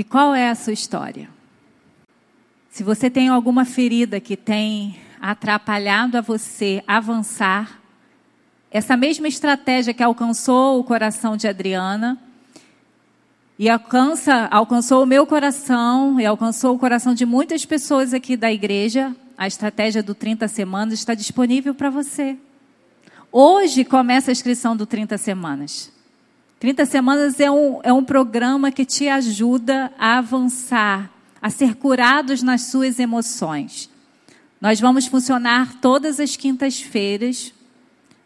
E qual é a sua história? Se você tem alguma ferida que tem atrapalhado a você avançar, essa mesma estratégia que alcançou o coração de Adriana e alcança, alcançou o meu coração e alcançou o coração de muitas pessoas aqui da igreja, a estratégia do 30 semanas está disponível para você. Hoje começa a inscrição do 30 semanas. 30 semanas é um, é um programa que te ajuda a avançar, a ser curados nas suas emoções. Nós vamos funcionar todas as quintas-feiras.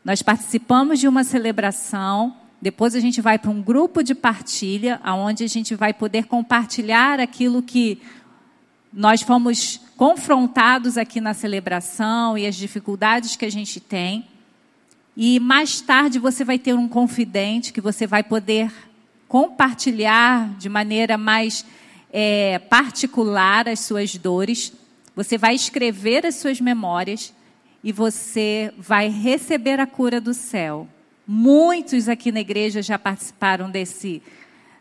Nós participamos de uma celebração. Depois a gente vai para um grupo de partilha, onde a gente vai poder compartilhar aquilo que nós fomos confrontados aqui na celebração e as dificuldades que a gente tem. E mais tarde você vai ter um confidente que você vai poder compartilhar de maneira mais é, particular as suas dores. Você vai escrever as suas memórias e você vai receber a cura do céu. Muitos aqui na igreja já participaram desse,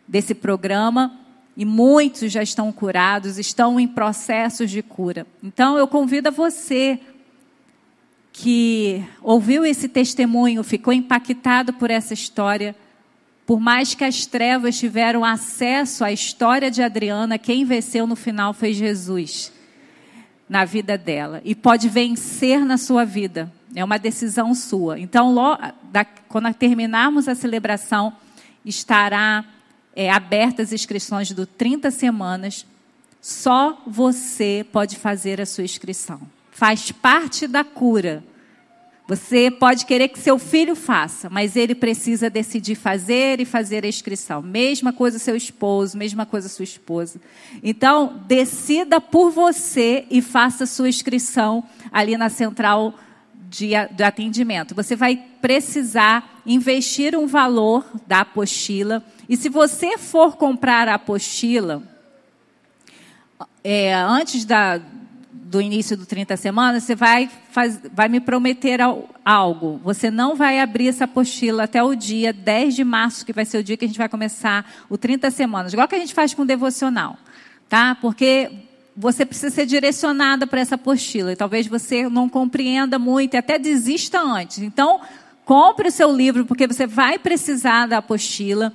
desse programa e muitos já estão curados, estão em processos de cura. Então eu convido a você que ouviu esse testemunho, ficou impactado por essa história, por mais que as trevas tiveram acesso à história de Adriana, quem venceu no final foi Jesus na vida dela e pode vencer na sua vida. É uma decisão sua. Então, da, quando terminarmos a celebração, estará é, abertas as inscrições do 30 semanas. Só você pode fazer a sua inscrição faz parte da cura. Você pode querer que seu filho faça, mas ele precisa decidir fazer e fazer a inscrição. Mesma coisa seu esposo, mesma coisa sua esposa. Então, decida por você e faça sua inscrição ali na central de, de atendimento. Você vai precisar investir um valor da apostila. E se você for comprar a apostila, é, antes da, do início do 30 semanas, você vai, faz, vai me prometer algo. Você não vai abrir essa apostila até o dia 10 de março, que vai ser o dia que a gente vai começar o 30 semanas. Igual que a gente faz com o devocional. Tá? Porque você precisa ser direcionada para essa apostila. E talvez você não compreenda muito e até desista antes. Então, compre o seu livro, porque você vai precisar da apostila.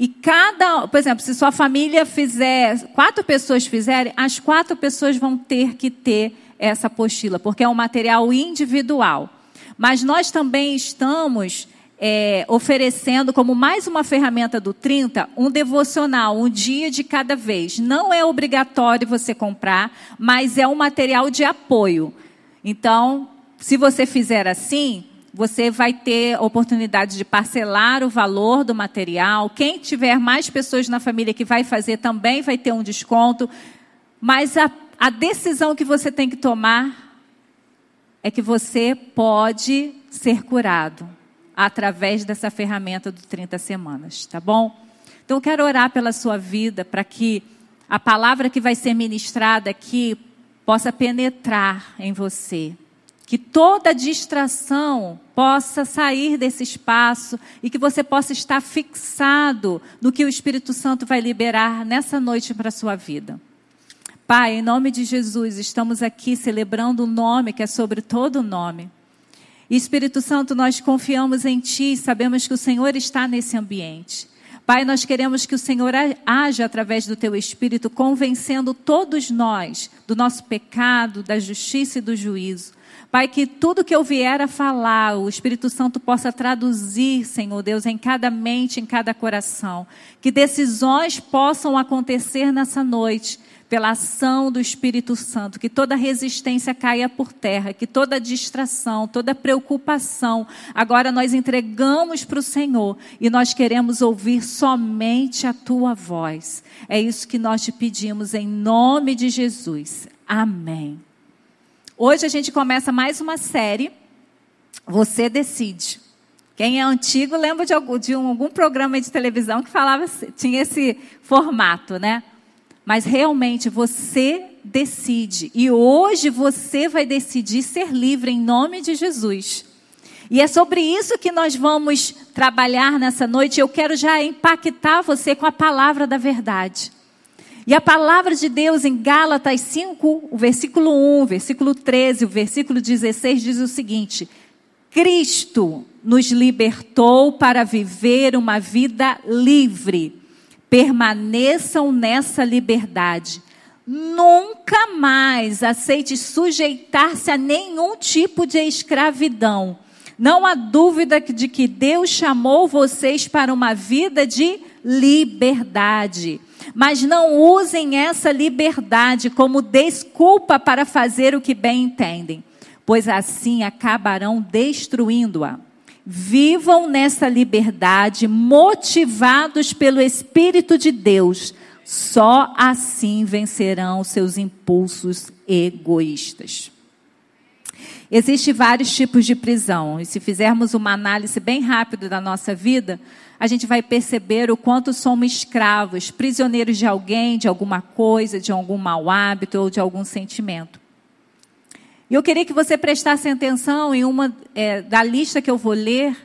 E cada, por exemplo, se sua família fizer, quatro pessoas fizerem, as quatro pessoas vão ter que ter essa apostila, porque é um material individual. Mas nós também estamos é, oferecendo como mais uma ferramenta do 30, um devocional, um dia de cada vez. Não é obrigatório você comprar, mas é um material de apoio. Então, se você fizer assim, você vai ter oportunidade de parcelar o valor do material. Quem tiver mais pessoas na família que vai fazer também vai ter um desconto. Mas a, a decisão que você tem que tomar é que você pode ser curado através dessa ferramenta do 30 semanas, tá bom? Então eu quero orar pela sua vida para que a palavra que vai ser ministrada aqui possa penetrar em você que toda distração possa sair desse espaço e que você possa estar fixado no que o Espírito Santo vai liberar nessa noite para a sua vida. Pai, em nome de Jesus, estamos aqui celebrando o nome que é sobre todo nome. Espírito Santo, nós confiamos em Ti e sabemos que o Senhor está nesse ambiente. Pai, nós queremos que o Senhor haja através do Teu Espírito, convencendo todos nós do nosso pecado, da justiça e do juízo. Pai, que tudo que eu vier a falar, o Espírito Santo possa traduzir, Senhor Deus, em cada mente, em cada coração. Que decisões possam acontecer nessa noite pela ação do Espírito Santo, que toda resistência caia por terra, que toda distração, toda preocupação, agora nós entregamos para o Senhor e nós queremos ouvir somente a tua voz. É isso que nós te pedimos em nome de Jesus. Amém. Hoje a gente começa mais uma série. Você decide. Quem é antigo lembra de algum, de um, algum programa de televisão que falava, tinha esse formato, né? Mas realmente você decide. E hoje você vai decidir ser livre em nome de Jesus. E é sobre isso que nós vamos trabalhar nessa noite. Eu quero já impactar você com a palavra da verdade. E a palavra de Deus em Gálatas 5, o versículo 1, versículo 13, o versículo 16 diz o seguinte: Cristo nos libertou para viver uma vida livre. Permaneçam nessa liberdade. Nunca mais aceite sujeitar-se a nenhum tipo de escravidão. Não há dúvida de que Deus chamou vocês para uma vida de liberdade. Mas não usem essa liberdade como desculpa para fazer o que bem entendem, pois assim acabarão destruindo-a. Vivam nessa liberdade, motivados pelo Espírito de Deus. Só assim vencerão seus impulsos egoístas. Existem vários tipos de prisão, e se fizermos uma análise bem rápida da nossa vida, a gente vai perceber o quanto somos escravos, prisioneiros de alguém, de alguma coisa, de algum mau hábito ou de algum sentimento. E eu queria que você prestasse atenção em uma é, da lista que eu vou ler.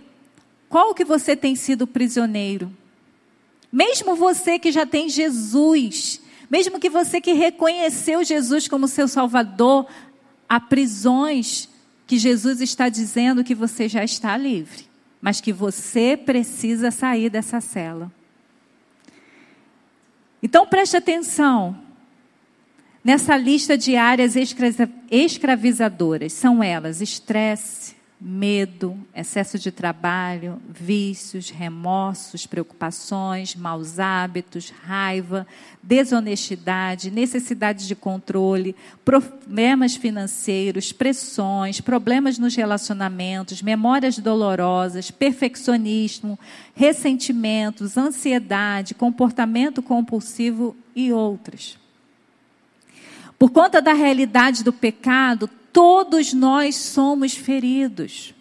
Qual que você tem sido prisioneiro? Mesmo você que já tem Jesus, mesmo que você que reconheceu Jesus como seu Salvador, há prisões que Jesus está dizendo que você já está livre, mas que você precisa sair dessa cela. Então preste atenção. Nessa lista de áreas escravizadoras, são elas estresse, medo, excesso de trabalho, vícios, remorsos, preocupações, maus hábitos, raiva, desonestidade, necessidade de controle, problemas financeiros, pressões, problemas nos relacionamentos, memórias dolorosas, perfeccionismo, ressentimentos, ansiedade, comportamento compulsivo e outras. Por conta da realidade do pecado, todos nós somos feridos.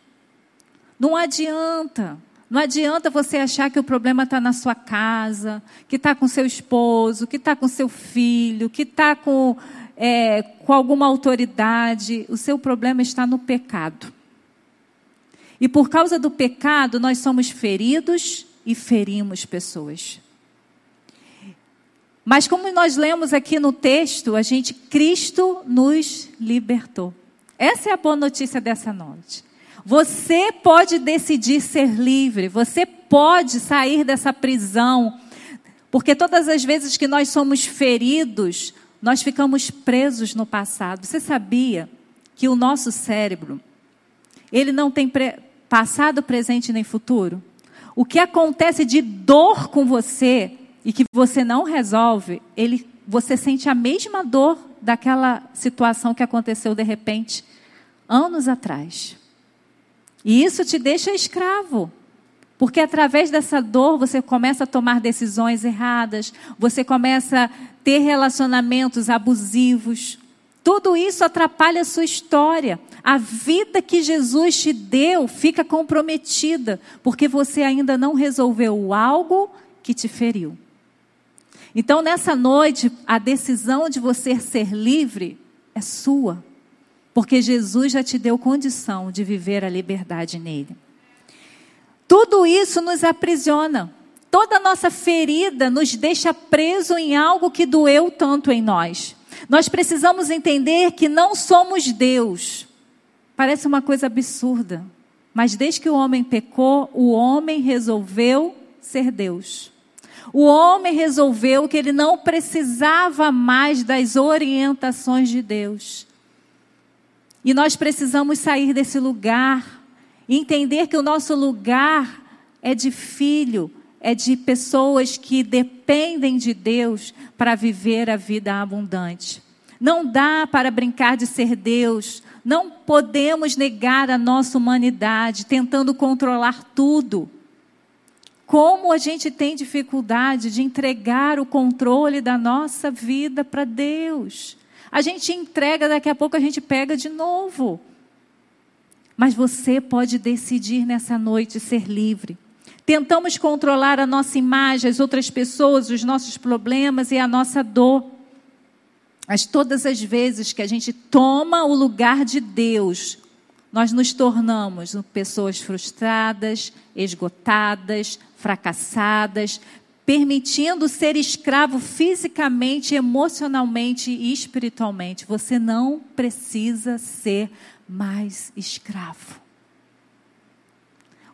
Não adianta. Não adianta você achar que o problema está na sua casa, que está com seu esposo, que está com seu filho, que está com, é, com alguma autoridade. O seu problema está no pecado. E por causa do pecado, nós somos feridos e ferimos pessoas. Mas como nós lemos aqui no texto, a gente Cristo nos libertou. Essa é a boa notícia dessa noite. Você pode decidir ser livre, você pode sair dessa prisão, porque todas as vezes que nós somos feridos, nós ficamos presos no passado. Você sabia que o nosso cérebro, ele não tem pre passado, presente nem futuro? O que acontece de dor com você e que você não resolve, ele, você sente a mesma dor daquela situação que aconteceu de repente, anos atrás. E isso te deixa escravo. Porque através dessa dor você começa a tomar decisões erradas, você começa a ter relacionamentos abusivos. Tudo isso atrapalha a sua história. A vida que Jesus te deu fica comprometida, porque você ainda não resolveu algo que te feriu. Então, nessa noite, a decisão de você ser livre é sua, porque Jesus já te deu condição de viver a liberdade nele. Tudo isso nos aprisiona. Toda nossa ferida nos deixa preso em algo que doeu tanto em nós. Nós precisamos entender que não somos Deus. Parece uma coisa absurda, mas desde que o homem pecou, o homem resolveu ser Deus. O homem resolveu que ele não precisava mais das orientações de Deus. E nós precisamos sair desse lugar, entender que o nosso lugar é de filho, é de pessoas que dependem de Deus para viver a vida abundante. Não dá para brincar de ser Deus, não podemos negar a nossa humanidade tentando controlar tudo. Como a gente tem dificuldade de entregar o controle da nossa vida para Deus. A gente entrega, daqui a pouco a gente pega de novo. Mas você pode decidir nessa noite ser livre. Tentamos controlar a nossa imagem, as outras pessoas, os nossos problemas e a nossa dor. Mas todas as vezes que a gente toma o lugar de Deus, nós nos tornamos pessoas frustradas, esgotadas, fracassadas, permitindo ser escravo fisicamente, emocionalmente e espiritualmente. Você não precisa ser mais escravo.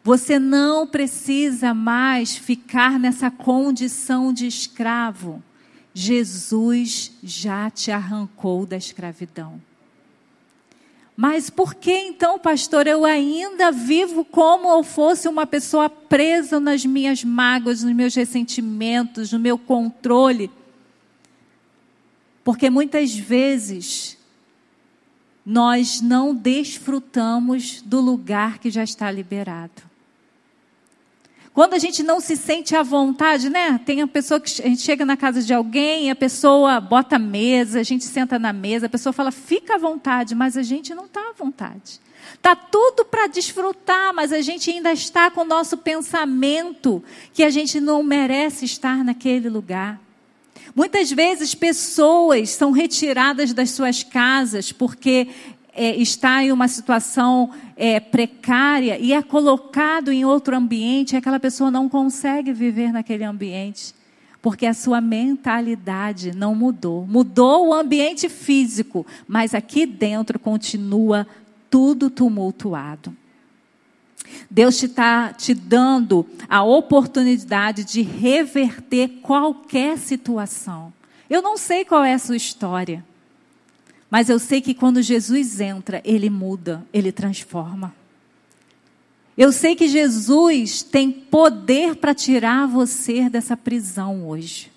Você não precisa mais ficar nessa condição de escravo. Jesus já te arrancou da escravidão. Mas por que então, pastor, eu ainda vivo como eu fosse uma pessoa presa nas minhas mágoas, nos meus ressentimentos, no meu controle? Porque muitas vezes nós não desfrutamos do lugar que já está liberado. Quando a gente não se sente à vontade, né? Tem a pessoa que a gente chega na casa de alguém, a pessoa bota a mesa, a gente senta na mesa, a pessoa fala, fica à vontade, mas a gente não está à vontade. Tá tudo para desfrutar, mas a gente ainda está com o nosso pensamento que a gente não merece estar naquele lugar. Muitas vezes pessoas são retiradas das suas casas porque é, está em uma situação é, precária e é colocado em outro ambiente, aquela pessoa não consegue viver naquele ambiente. Porque a sua mentalidade não mudou. Mudou o ambiente físico, mas aqui dentro continua tudo tumultuado. Deus está te, te dando a oportunidade de reverter qualquer situação. Eu não sei qual é a sua história. Mas eu sei que quando Jesus entra, ele muda, ele transforma. Eu sei que Jesus tem poder para tirar você dessa prisão hoje.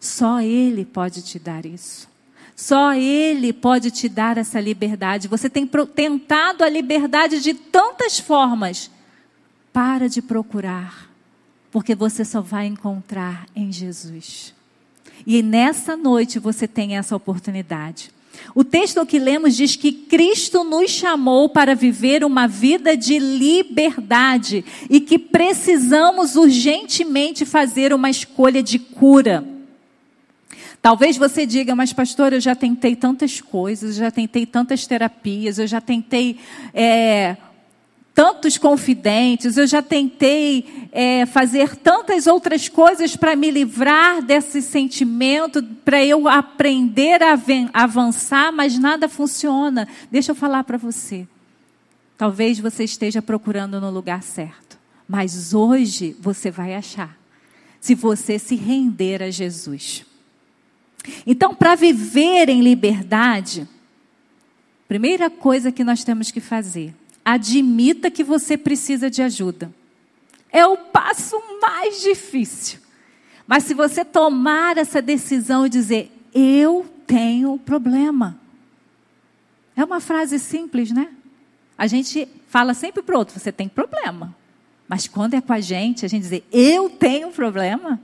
Só Ele pode te dar isso. Só Ele pode te dar essa liberdade. Você tem tentado a liberdade de tantas formas. Para de procurar, porque você só vai encontrar em Jesus. E nessa noite você tem essa oportunidade. O texto que lemos diz que Cristo nos chamou para viver uma vida de liberdade e que precisamos urgentemente fazer uma escolha de cura. Talvez você diga, mas pastor, eu já tentei tantas coisas, já tentei tantas terapias, eu já tentei é, tantos confidentes, eu já tentei é, fazer tantas outras coisas para me livrar desse sentimento, para eu aprender a avançar, mas nada funciona. Deixa eu falar para você. Talvez você esteja procurando no lugar certo, mas hoje você vai achar, se você se render a Jesus. Então, para viver em liberdade, primeira coisa que nós temos que fazer admita que você precisa de ajuda. É o passo mais difícil. Mas se você tomar essa decisão e dizer, eu tenho problema. É uma frase simples, né? A gente fala sempre para o outro, você tem problema. Mas quando é com a gente, a gente dizer, eu tenho problema,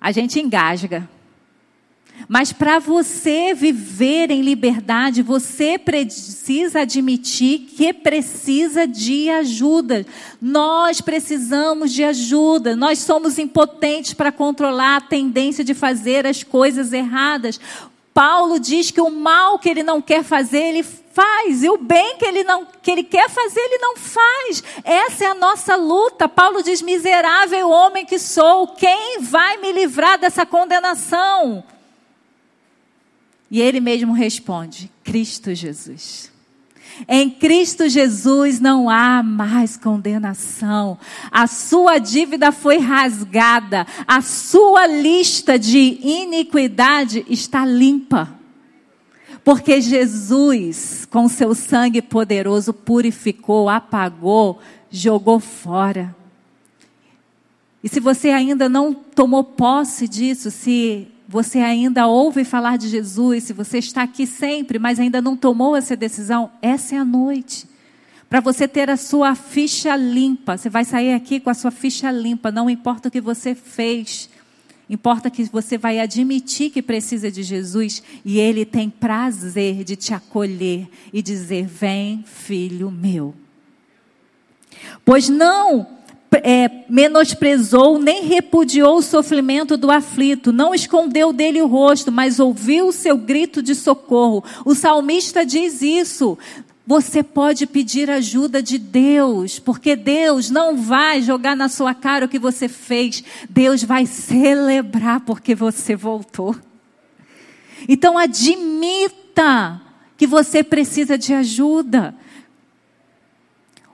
a gente engasga. Mas para você viver em liberdade, você precisa admitir que precisa de ajuda. Nós precisamos de ajuda. Nós somos impotentes para controlar a tendência de fazer as coisas erradas. Paulo diz que o mal que ele não quer fazer, ele faz, e o bem que ele não que ele quer fazer, ele não faz. Essa é a nossa luta. Paulo diz: "Miserável homem que sou, quem vai me livrar dessa condenação?" E ele mesmo responde: Cristo Jesus. Em Cristo Jesus não há mais condenação. A sua dívida foi rasgada. A sua lista de iniquidade está limpa. Porque Jesus, com seu sangue poderoso, purificou, apagou, jogou fora. E se você ainda não tomou posse disso, se você ainda ouve falar de Jesus, se você está aqui sempre, mas ainda não tomou essa decisão, essa é a noite. Para você ter a sua ficha limpa. Você vai sair aqui com a sua ficha limpa, não importa o que você fez. Importa que você vai admitir que precisa de Jesus e Ele tem prazer de te acolher e dizer: Vem, filho meu. Pois não é, menosprezou nem repudiou o sofrimento do aflito, não escondeu dele o rosto, mas ouviu o seu grito de socorro. O salmista diz isso. você pode pedir ajuda de Deus, porque Deus não vai jogar na sua cara o que você fez, Deus vai celebrar porque você voltou. Então admita que você precisa de ajuda.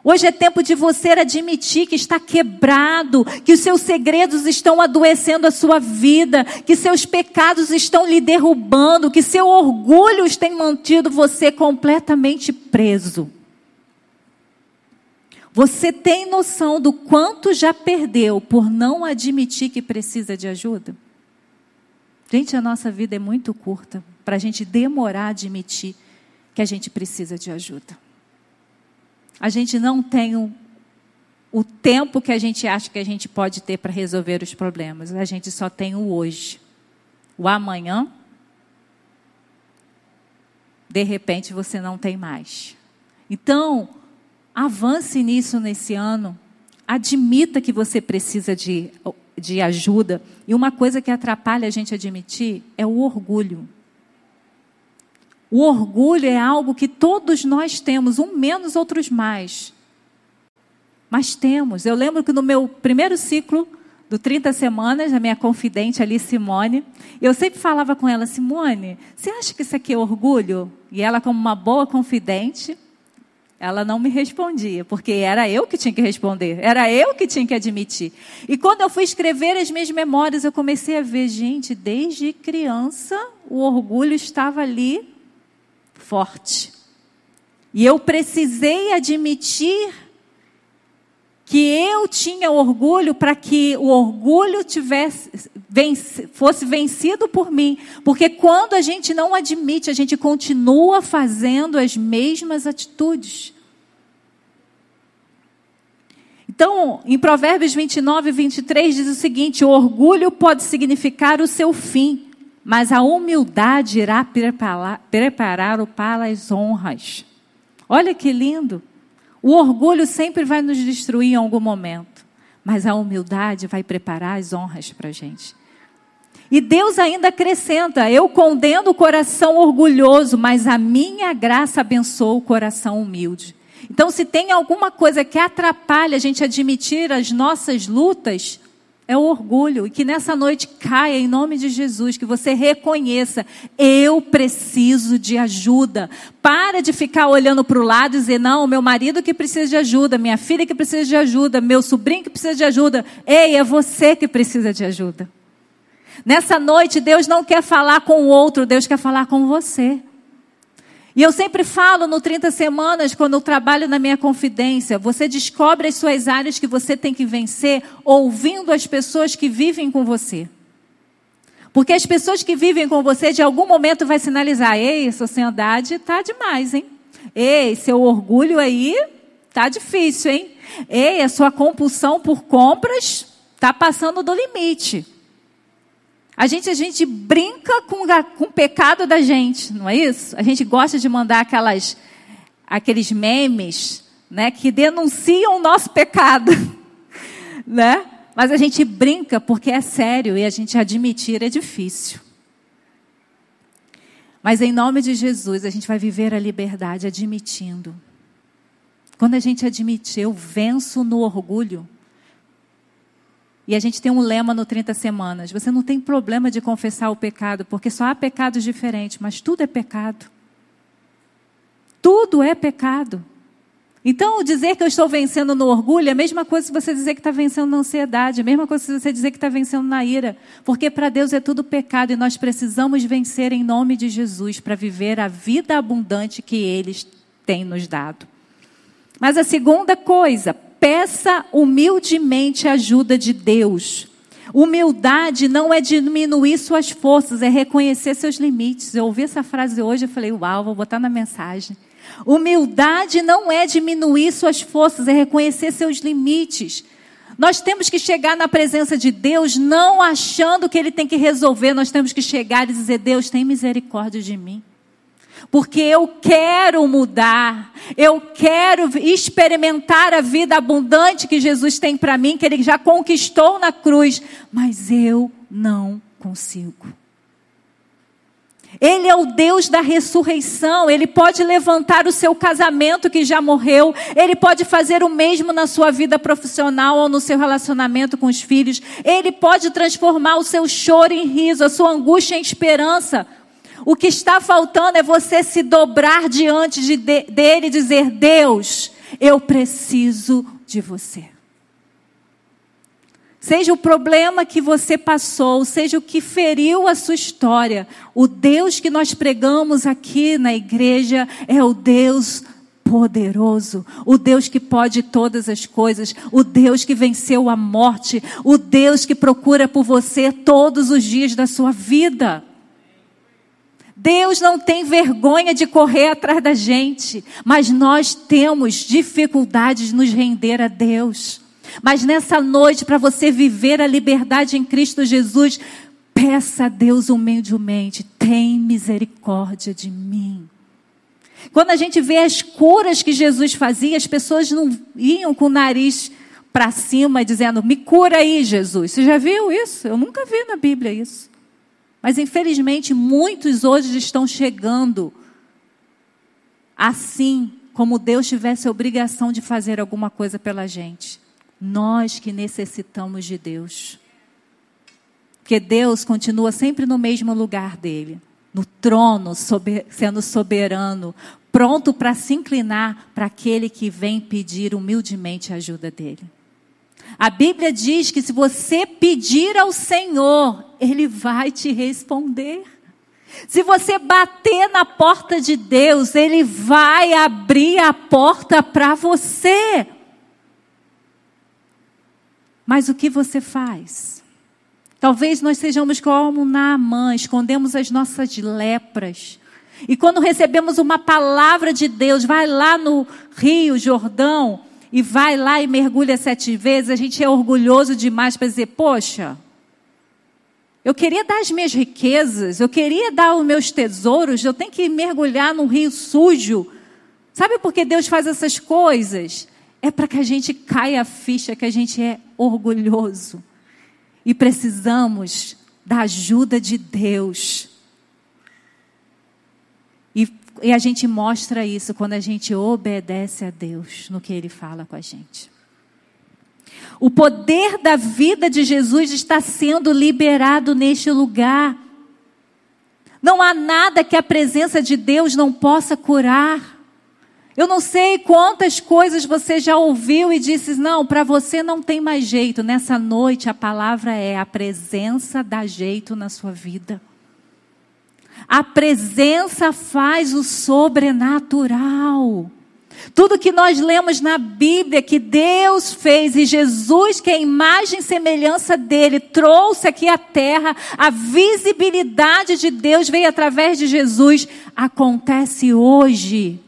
Hoje é tempo de você admitir que está quebrado, que os seus segredos estão adoecendo a sua vida, que seus pecados estão lhe derrubando, que seu orgulho tem mantido você completamente preso. Você tem noção do quanto já perdeu por não admitir que precisa de ajuda? Gente, a nossa vida é muito curta para a gente demorar a admitir que a gente precisa de ajuda. A gente não tem o, tempo que a gente acha que a gente pode ter para resolver os problemas. A gente só tem o hoje. O amanhã, de repente, você não tem mais. Então, avance nisso nesse ano. Admita que você precisa de, de ajuda. E uma coisa que atrapalha a gente admitir é o orgulho. O orgulho é algo que todos nós temos, um menos, outros mais. Mas temos. Eu lembro que no meu primeiro ciclo do 30 semanas, a minha confidente ali, Simone, eu sempre falava com ela, Simone, você acha que isso aqui é orgulho? E ela, como uma boa confidente, ela não me respondia, porque era eu que tinha que responder, era eu que tinha que admitir. E quando eu fui escrever as minhas memórias, eu comecei a ver, gente, desde criança, o orgulho estava ali forte. E eu precisei admitir que eu tinha orgulho para que o orgulho tivesse, venci, fosse vencido por mim. Porque quando a gente não admite, a gente continua fazendo as mesmas atitudes. Então, em Provérbios 29 e 23 diz o seguinte: o orgulho pode significar o seu fim, mas a humildade irá preparar, preparar-o para as honras. Olha que lindo! O orgulho sempre vai nos destruir em algum momento, mas a humildade vai preparar as honras para a gente. E Deus ainda acrescenta: Eu condeno o coração orgulhoso, mas a minha graça abençoa o coração humilde. Então, se tem alguma coisa que atrapalha a gente admitir as nossas lutas, é o orgulho. E que nessa noite caia em nome de Jesus, que você reconheça: eu preciso de ajuda. Para de ficar olhando para o lado e dizer: não, meu marido que precisa de ajuda, minha filha que precisa de ajuda, meu sobrinho que precisa de ajuda. Ei, é você que precisa de ajuda. Nessa noite, Deus não quer falar com o outro, Deus quer falar com você. E eu sempre falo no 30 semanas, quando eu trabalho na minha confidência, você descobre as suas áreas que você tem que vencer ouvindo as pessoas que vivem com você. Porque as pessoas que vivem com você, de algum momento, vai sinalizar: ei, sua está demais, hein? Ei, seu orgulho aí tá difícil, hein? Ei, a sua compulsão por compras está passando do limite. A gente, a gente brinca com, com o pecado da gente, não é isso? A gente gosta de mandar aquelas, aqueles memes né, que denunciam o nosso pecado. né? Mas a gente brinca porque é sério e a gente admitir é difícil. Mas em nome de Jesus, a gente vai viver a liberdade admitindo. Quando a gente admite, eu venço no orgulho, e a gente tem um lema no 30 Semanas: você não tem problema de confessar o pecado, porque só há pecados diferentes, mas tudo é pecado. Tudo é pecado. Então, dizer que eu estou vencendo no orgulho é a mesma coisa se você dizer que está vencendo na ansiedade, é a mesma coisa se você dizer que está vencendo na ira. Porque para Deus é tudo pecado e nós precisamos vencer em nome de Jesus para viver a vida abundante que Ele tem nos dado. Mas a segunda coisa, peça humildemente a ajuda de Deus. Humildade não é diminuir suas forças, é reconhecer seus limites. Eu ouvi essa frase hoje e falei, uau, vou botar na mensagem. Humildade não é diminuir suas forças, é reconhecer seus limites. Nós temos que chegar na presença de Deus não achando que Ele tem que resolver, nós temos que chegar e dizer: Deus, tem misericórdia de mim porque eu quero mudar, eu quero experimentar a vida abundante que Jesus tem para mim, que Ele já conquistou na cruz, mas eu não consigo. Ele é o Deus da ressurreição. Ele pode levantar o seu casamento que já morreu. Ele pode fazer o mesmo na sua vida profissional ou no seu relacionamento com os filhos. Ele pode transformar o seu choro em riso, a sua angústia em esperança. O que está faltando é você se dobrar diante de, de, dele e dizer: Deus, eu preciso de você. Seja o problema que você passou, seja o que feriu a sua história, o Deus que nós pregamos aqui na igreja é o Deus poderoso, o Deus que pode todas as coisas, o Deus que venceu a morte, o Deus que procura por você todos os dias da sua vida. Deus não tem vergonha de correr atrás da gente, mas nós temos dificuldade de nos render a Deus. Mas nessa noite, para você viver a liberdade em Cristo Jesus, peça a Deus humildemente: tem misericórdia de mim. Quando a gente vê as curas que Jesus fazia, as pessoas não iam com o nariz para cima dizendo: Me cura aí, Jesus. Você já viu isso? Eu nunca vi na Bíblia isso. Mas infelizmente muitos hoje estão chegando assim, como Deus tivesse a obrigação de fazer alguma coisa pela gente. Nós que necessitamos de Deus. Porque Deus continua sempre no mesmo lugar dele, no trono, sober, sendo soberano, pronto para se inclinar para aquele que vem pedir humildemente a ajuda dele. A Bíblia diz que se você pedir ao Senhor, Ele vai te responder. Se você bater na porta de Deus, Ele vai abrir a porta para você. Mas o que você faz? Talvez nós sejamos como Naamã, escondemos as nossas lepras. E quando recebemos uma palavra de Deus, vai lá no Rio Jordão e vai lá e mergulha sete vezes, a gente é orgulhoso demais para dizer: Poxa, eu queria dar as minhas riquezas, eu queria dar os meus tesouros, eu tenho que mergulhar num rio sujo. Sabe por que Deus faz essas coisas? é para que a gente caia a ficha que a gente é orgulhoso. E precisamos da ajuda de Deus. E, a gente mostra isso quando a gente obedece a Deus no que Ele fala com a gente. O poder da vida de Jesus está sendo liberado neste lugar. Não há nada que a presença de Deus não possa curar. Eu não sei quantas coisas você já ouviu e disse: não, para você não tem mais jeito. Nessa noite a palavra é: a presença dá jeito na sua vida. A presença faz o sobrenatural. Tudo que nós lemos na Bíblia que Deus fez e Jesus, que é a imagem e semelhança dele, trouxe aqui à terra, a visibilidade de Deus veio através de Jesus, acontece hoje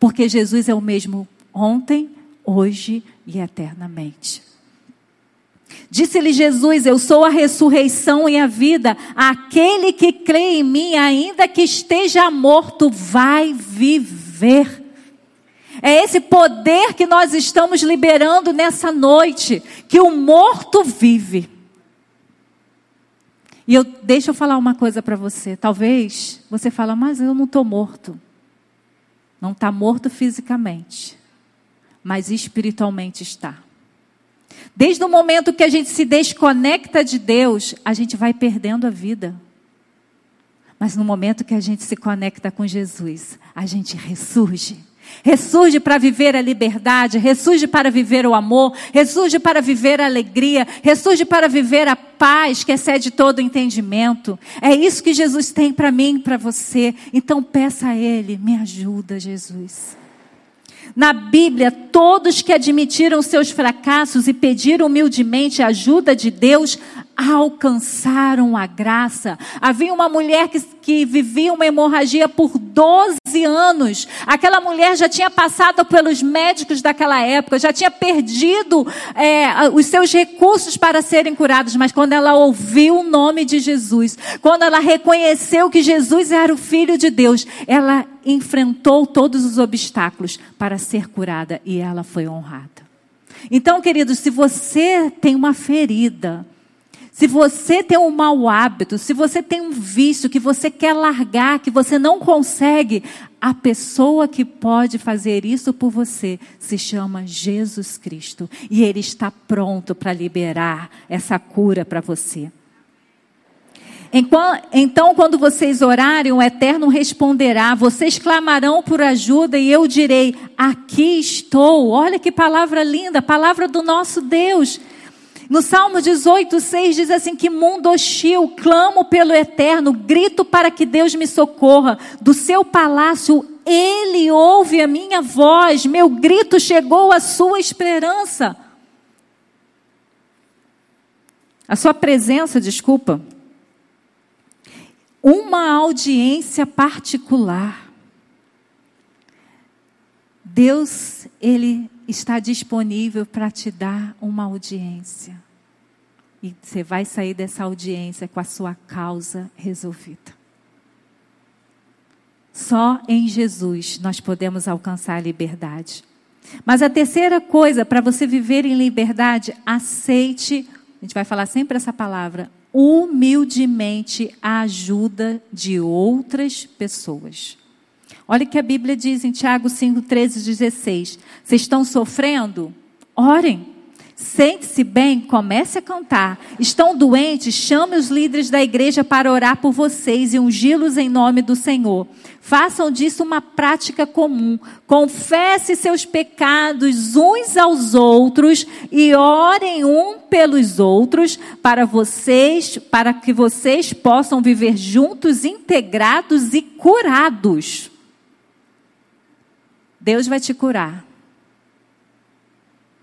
porque Jesus é o mesmo ontem, hoje e eternamente. Disse-lhe Jesus: Eu sou a ressurreição e a vida. Aquele que crê em mim, ainda que esteja morto, vai viver. É esse poder que nós estamos liberando nessa noite, que o morto vive. E eu deixa eu falar uma coisa para você. Talvez você fala, mas eu não estou morto. Não está morto fisicamente, mas espiritualmente está. Desde o momento que a gente se desconecta de Deus, a gente vai perdendo a vida. Mas no momento que a gente se conecta com Jesus, a gente ressurge. Ressurge para viver a liberdade, ressurge para viver o amor, ressurge para viver a alegria, ressurge para viver a paz que excede todo entendimento. É isso que Jesus tem para mim para você. Então peça a Ele, me ajuda, Jesus. Na Bíblia, todos que admitiram seus fracassos e pediram humildemente a ajuda de Deus alcançaram a graça. Havia uma mulher que, que vivia uma hemorragia por 12 anos. Aquela mulher já tinha passado pelos médicos daquela época, já tinha perdido é, os seus recursos para serem curados, mas quando ela ouviu o nome de Jesus, quando ela reconheceu que Jesus era o Filho de Deus, ela enfrentou todos os obstáculos para ser curada e ela foi honrada. Então, queridos, se você tem uma ferida, Se você tem um mau hábito, se você tem um vício que você quer largar, que você não consegue, a pessoa que pode fazer isso por você se chama Jesus Cristo. E Ele está pronto para liberar essa cura para você. Então, quando vocês orarem, o Eterno responderá. Vocês clamarão por ajuda e eu direi: Aqui estou. Olha que palavra linda, palavra do nosso Deus. No Salmo 18, 6 diz assim: Que mundo hostil, clamo pelo Eterno, grito para que Deus me socorra. Do seu palácio, ele ouve a minha voz, meu grito chegou à sua esperança. A sua presença, desculpa uma audiência particular. Deus, ele está disponível para te dar uma audiência. E você vai sair dessa audiência com a sua causa resolvida. Só em Jesus nós podemos alcançar a liberdade. Mas a terceira coisa, para você viver em liberdade, aceite, a gente vai falar sempre essa palavra, humildemente a ajuda de outras pessoas. Olha o que a Bíblia diz em Tiago 5, 13, 16. Vocês estão sofrendo? Orem. Sente-se bem, comece a cantar. Estão doentes? Chame os líderes da igreja para orar por vocês e ungí-los em nome do Senhor. Façam disso uma prática comum. Confesse seus pecados uns aos outros e orem um pelos outros para vocês, para que vocês possam viver juntos, integrados e curados. Deus vai te curar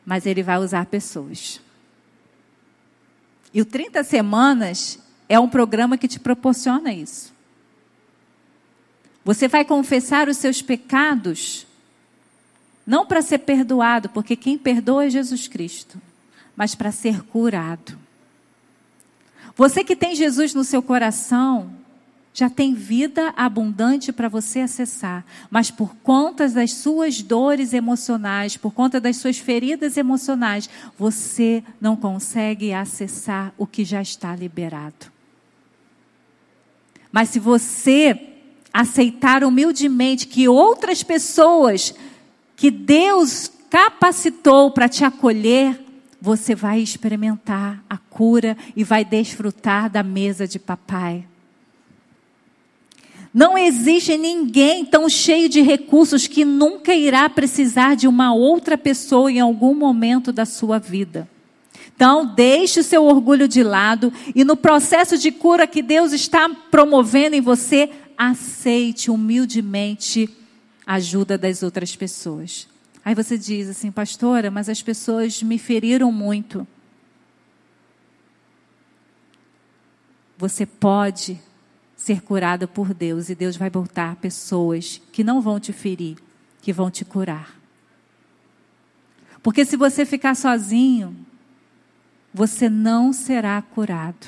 mas ele vai usar pessoas. E o 30 Semanas é um programa que te proporciona isso. Você vai confessar os seus pecados, não para ser perdoado, porque quem perdoa é Jesus Cristo, mas para ser curado. Você que tem Jesus no seu coração, já tem vida abundante para você acessar, mas por conta das suas dores emocionais, por conta das suas feridas emocionais, você não consegue acessar o que já está liberado. Mas se você aceitar humildemente que outras pessoas que Deus capacitou para te acolher, você vai experimentar a cura e vai desfrutar da mesa de papai. Não existe ninguém tão cheio de recursos que nunca irá precisar de uma outra pessoa em algum momento da sua vida. Então, deixe o seu orgulho de lado e no processo de cura que Deus está promovendo em você, aceite humildemente a ajuda das outras pessoas. Aí você diz assim, pastora, mas as pessoas me feriram muito. Você pode ser curada por Deus e Deus vai botar pessoas que não vão te ferir, que vão te curar. Porque se você ficar sozinho, você não será curado.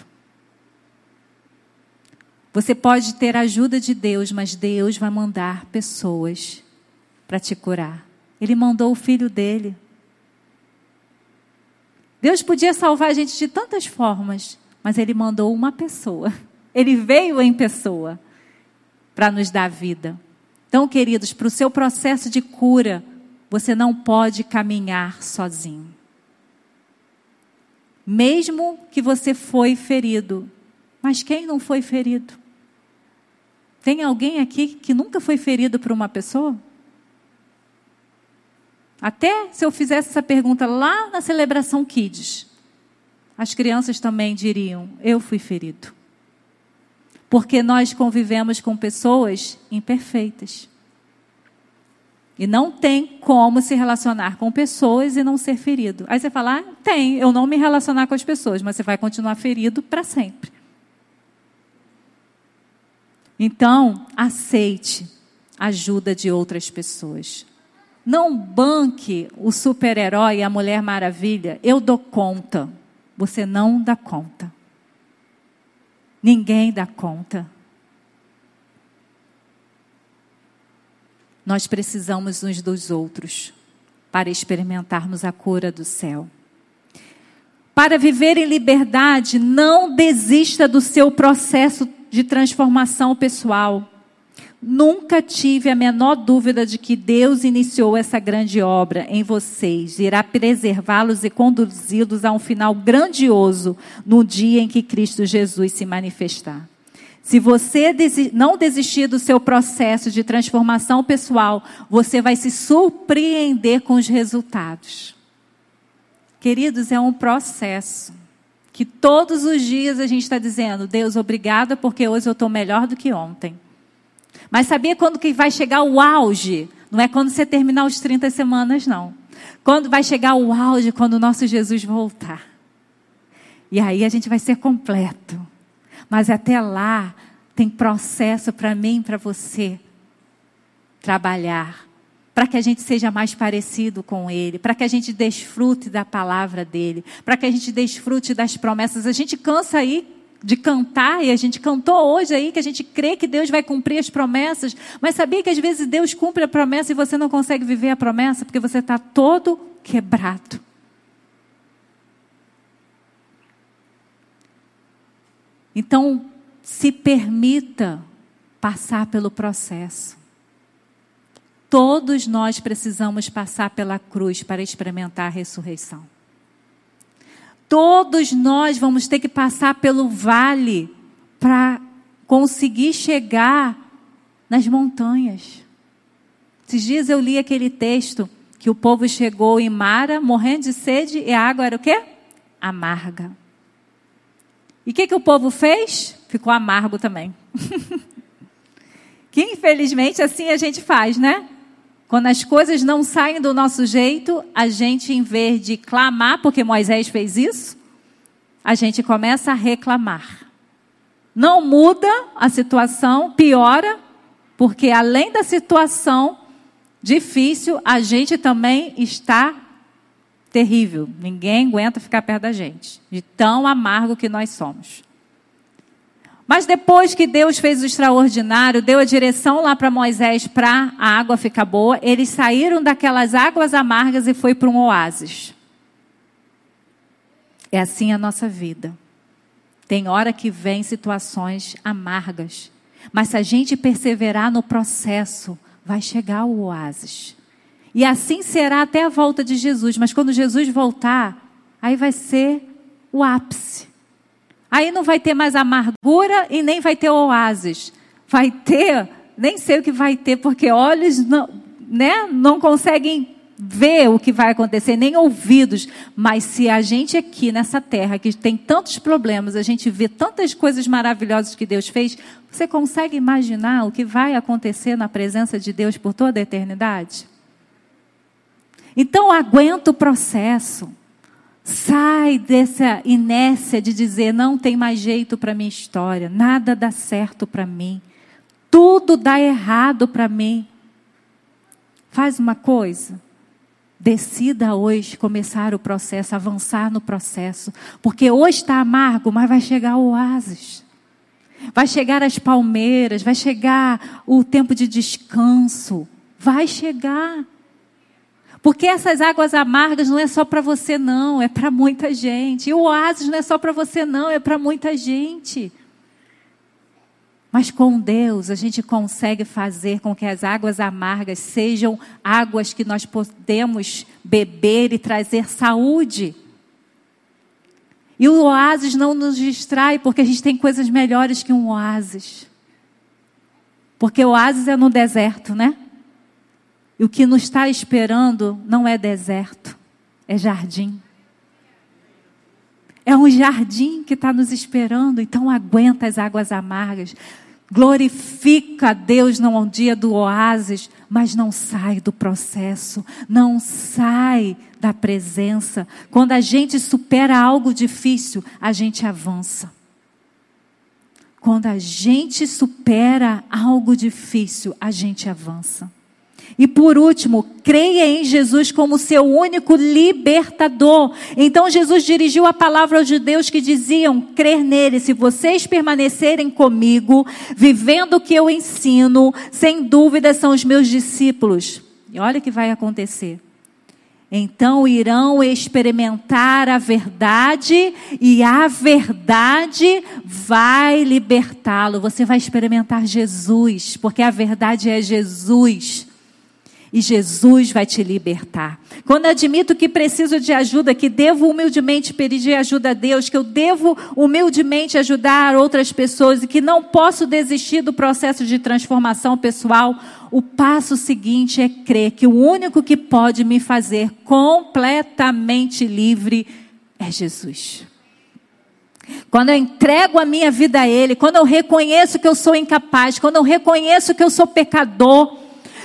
Você pode ter a ajuda de Deus, mas Deus vai mandar pessoas para te curar. Ele mandou o filho dele. Deus podia salvar a gente de tantas formas, mas ele mandou uma pessoa ele veio em pessoa para nos dar vida. Então, queridos, para o seu processo de cura, você não pode caminhar sozinho. Mesmo que você foi ferido, mas quem não foi ferido? Tem alguém aqui que nunca foi ferido por uma pessoa? Até se eu fizesse essa pergunta lá na celebração Kids, as crianças também diriam: Eu fui ferido. Porque nós convivemos com pessoas imperfeitas. E não tem como se relacionar com pessoas e não ser ferido. Aí você fala, ah, tem, eu não me relacionar com as pessoas, mas você vai continuar ferido para sempre. Então, aceite a ajuda de outras pessoas. Não banque o super-herói a Mulher Maravilha. Eu dou conta. Você não dá conta. Ninguém dá conta. Nós precisamos uns dos outros para experimentarmos a cura do céu. para viver em liberdade, não desista do seu processo de transformação pessoal. Nunca tive a menor dúvida de que Deus iniciou essa grande obra em vocês, irá preservá-los e conduzi-los a um final grandioso no dia em que Cristo Jesus se manifestar. Se você não desistir do seu processo de transformação pessoal, você vai se surpreender com os resultados. Queridos, é um processo que todos os dias a gente está dizendo: Deus, obrigada, porque hoje eu estou melhor do que ontem. Mas sabia quando que vai chegar o auge? Não é quando você terminar os 30 semanas, não. Quando vai chegar o auge, quando o nosso Jesus voltar. E aí a gente vai ser completo. Mas até lá, tem processo para mim e para você trabalhar para que a gente seja mais parecido com Ele, para que a gente desfrute da palavra dele, para que a gente desfrute das promessas. A gente cansa aí de cantar, e a gente cantou hoje aí que a gente crê que Deus vai cumprir as promessas, mas sabia que às vezes Deus cumpre a promessa e você não consegue viver a promessa porque você está todo quebrado. Então, se permita passar pelo processo. Todos nós precisamos passar pela cruz para experimentar a ressurreição. Todos nós vamos ter que passar pelo vale para conseguir chegar nas montanhas. Esses dias eu li aquele texto que o povo chegou em Mara, morrendo de sede, e a água era o quê? Amarga. E o que, que o povo fez? Ficou amargo também. que infelizmente assim a gente faz, né? Quando as coisas não saem do nosso jeito, a gente, em vez de clamar, porque Moisés fez isso, a gente começa a reclamar. Não muda a situação, piora, porque além da situação difícil, a gente também está terrível. Ninguém aguenta ficar perto da gente, de tão amargo que nós somos. Mas depois que Deus fez o extraordinário, deu a direção lá para Moisés para a água ficar boa, eles saíram daquelas águas amargas e foi para um oásis. É assim a nossa vida. Tem hora que vem situações amargas, mas se a gente perseverar no processo, vai chegar o oásis. E assim será até a volta de Jesus, mas quando Jesus voltar, aí vai ser o ápice. Aí não vai ter mais amargura e nem vai ter oásis. Vai ter, nem sei o que vai ter, porque olhos não, né, não conseguem ver o que vai acontecer, nem ouvidos. Mas se a gente aqui nessa terra, que tem tantos problemas, a gente vê tantas coisas maravilhosas que Deus fez, você consegue imaginar o que vai acontecer na presença de Deus por toda a eternidade? Então aguenta o processo. Sai dessa inércia de dizer não tem mais jeito para minha história, nada dá certo para mim, tudo dá errado para mim. Faz uma coisa, decida hoje começar o processo, avançar no processo, porque hoje está amargo, mas vai chegar o oásis. Vai chegar as palmeiras, vai chegar o tempo de descanso, vai chegar. Porque essas águas amargas não é só para você, não, é para muita gente. E o oásis não é só para você, não, é para muita gente. Mas com Deus a gente consegue fazer com que as águas amargas sejam águas que nós podemos beber e trazer saúde. E o oásis não nos distrai, porque a gente tem coisas melhores que um oásis. Porque o oásis é no deserto, né? E o que nos está esperando não é deserto, é jardim. É um jardim que está nos esperando, então aguenta as águas amargas. Glorifica a Deus no dia do oásis, mas não sai do processo, não sai da presença. Quando a gente supera algo difícil, a gente avança. Quando a gente supera algo difícil, a gente avança. E por último, creia em Jesus como seu único libertador. Então Jesus dirigiu a palavra aos judeus que diziam: crer nele. Se vocês permanecerem comigo, vivendo o que eu ensino, sem dúvida são os meus discípulos. E olha o que vai acontecer. então irão experimentar a verdade e a verdade vai libertá-lo. Você vai experimentar Jesus, porque a verdade é Jesus. E Jesus vai te libertar. Quando admito que preciso de ajuda, que devo humildemente pedir ajuda a Deus, que eu devo humildemente ajudar outras pessoas e que não posso desistir do processo de transformação pessoal, o passo seguinte é crer que o único que pode me fazer completamente livre é Jesus. Quando eu entrego a minha vida a Ele, quando eu reconheço que eu sou incapaz, quando eu reconheço que eu sou pecador,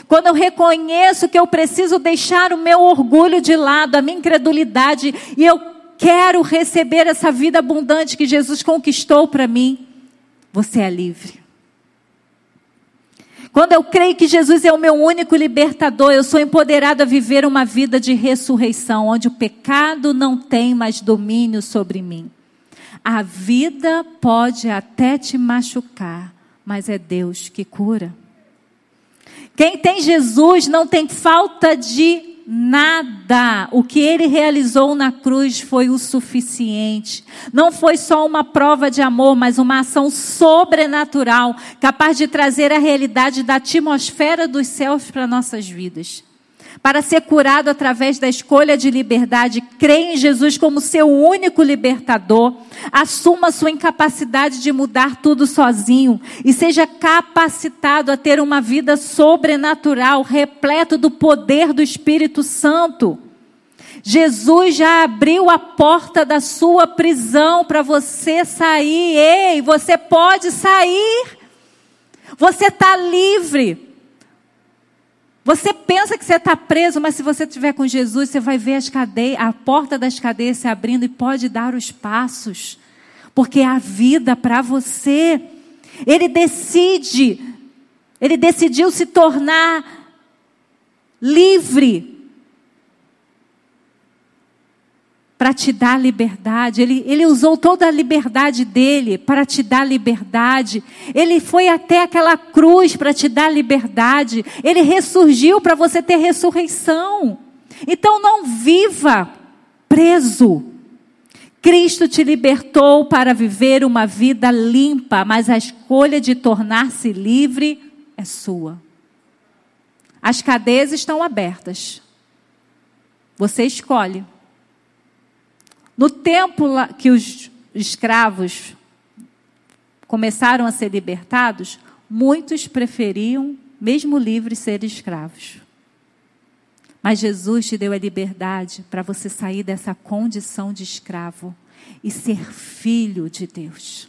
quando eu reconheço que eu preciso deixar o meu orgulho de lado, a minha incredulidade, e eu quero receber essa vida abundante que Jesus conquistou para mim, você é livre. Quando eu creio que Jesus é o meu único libertador, eu sou empoderado a viver uma vida de ressurreição, onde o pecado não tem mais domínio sobre mim. A vida pode até te machucar, mas é Deus que cura. Quem tem Jesus não tem falta de nada. O que ele realizou na cruz foi o suficiente. Não foi só uma prova de amor, mas uma ação sobrenatural, capaz de trazer a realidade da atmosfera dos céus para nossas vidas para ser curado através da escolha de liberdade, crê em Jesus como seu único libertador, assuma sua incapacidade de mudar tudo sozinho e seja capacitado a ter uma vida sobrenatural, repleto do poder do Espírito Santo. Jesus já abriu a porta da sua prisão para você sair. Ei, você pode sair. Você está livre. Você pensa que você está preso, mas se você estiver com Jesus, você vai ver as cadeias, a porta das cadeias se abrindo e pode dar os passos. Porque a vida para você. Ele decide, ele decidiu se tornar livre para te dar liberdade. Ele, ele usou toda a liberdade dele para te dar liberdade. Ele foi até aquela cruz para te dar liberdade. Ele ressurgiu para você ter ressurreição. Então não viva preso. Cristo te libertou para viver uma vida limpa, mas a escolha de tornar-se livre é sua. As cadeias estão abertas. Você escolhe. No tempo que os escravos começaram a ser libertados, muitos preferiam, mesmo livres, ser escravos. Mas Jesus te deu a liberdade para você sair dessa condição de escravo e ser filho de Deus.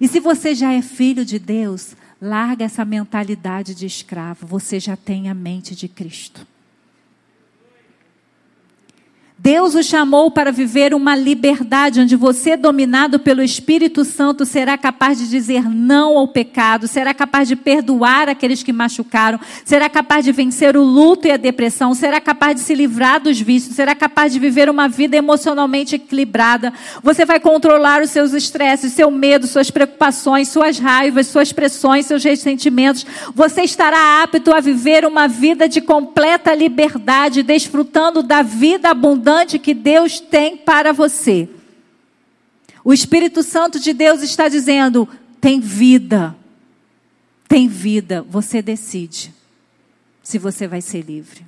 E se você já é filho de Deus, larga essa mentalidade de escravo, você já tem a mente de Cristo. Deus o chamou para viver uma liberdade onde você, dominado pelo Espírito Santo, será capaz de dizer não ao pecado, será capaz de perdoar aqueles que machucaram, será capaz de vencer o luto e a depressão, será capaz de se livrar dos vícios, será capaz de viver uma vida emocionalmente equilibrada. Você vai controlar os seus estresses, seu medo, suas preocupações, suas raivas, suas pressões, seus ressentimentos. Você estará apto a viver uma vida de completa liberdade, desfrutando da vida abundante abundante que Deus tem para você. O Espírito Santo de Deus está dizendo: tem vida. Tem vida. Você decide se você vai ser livre.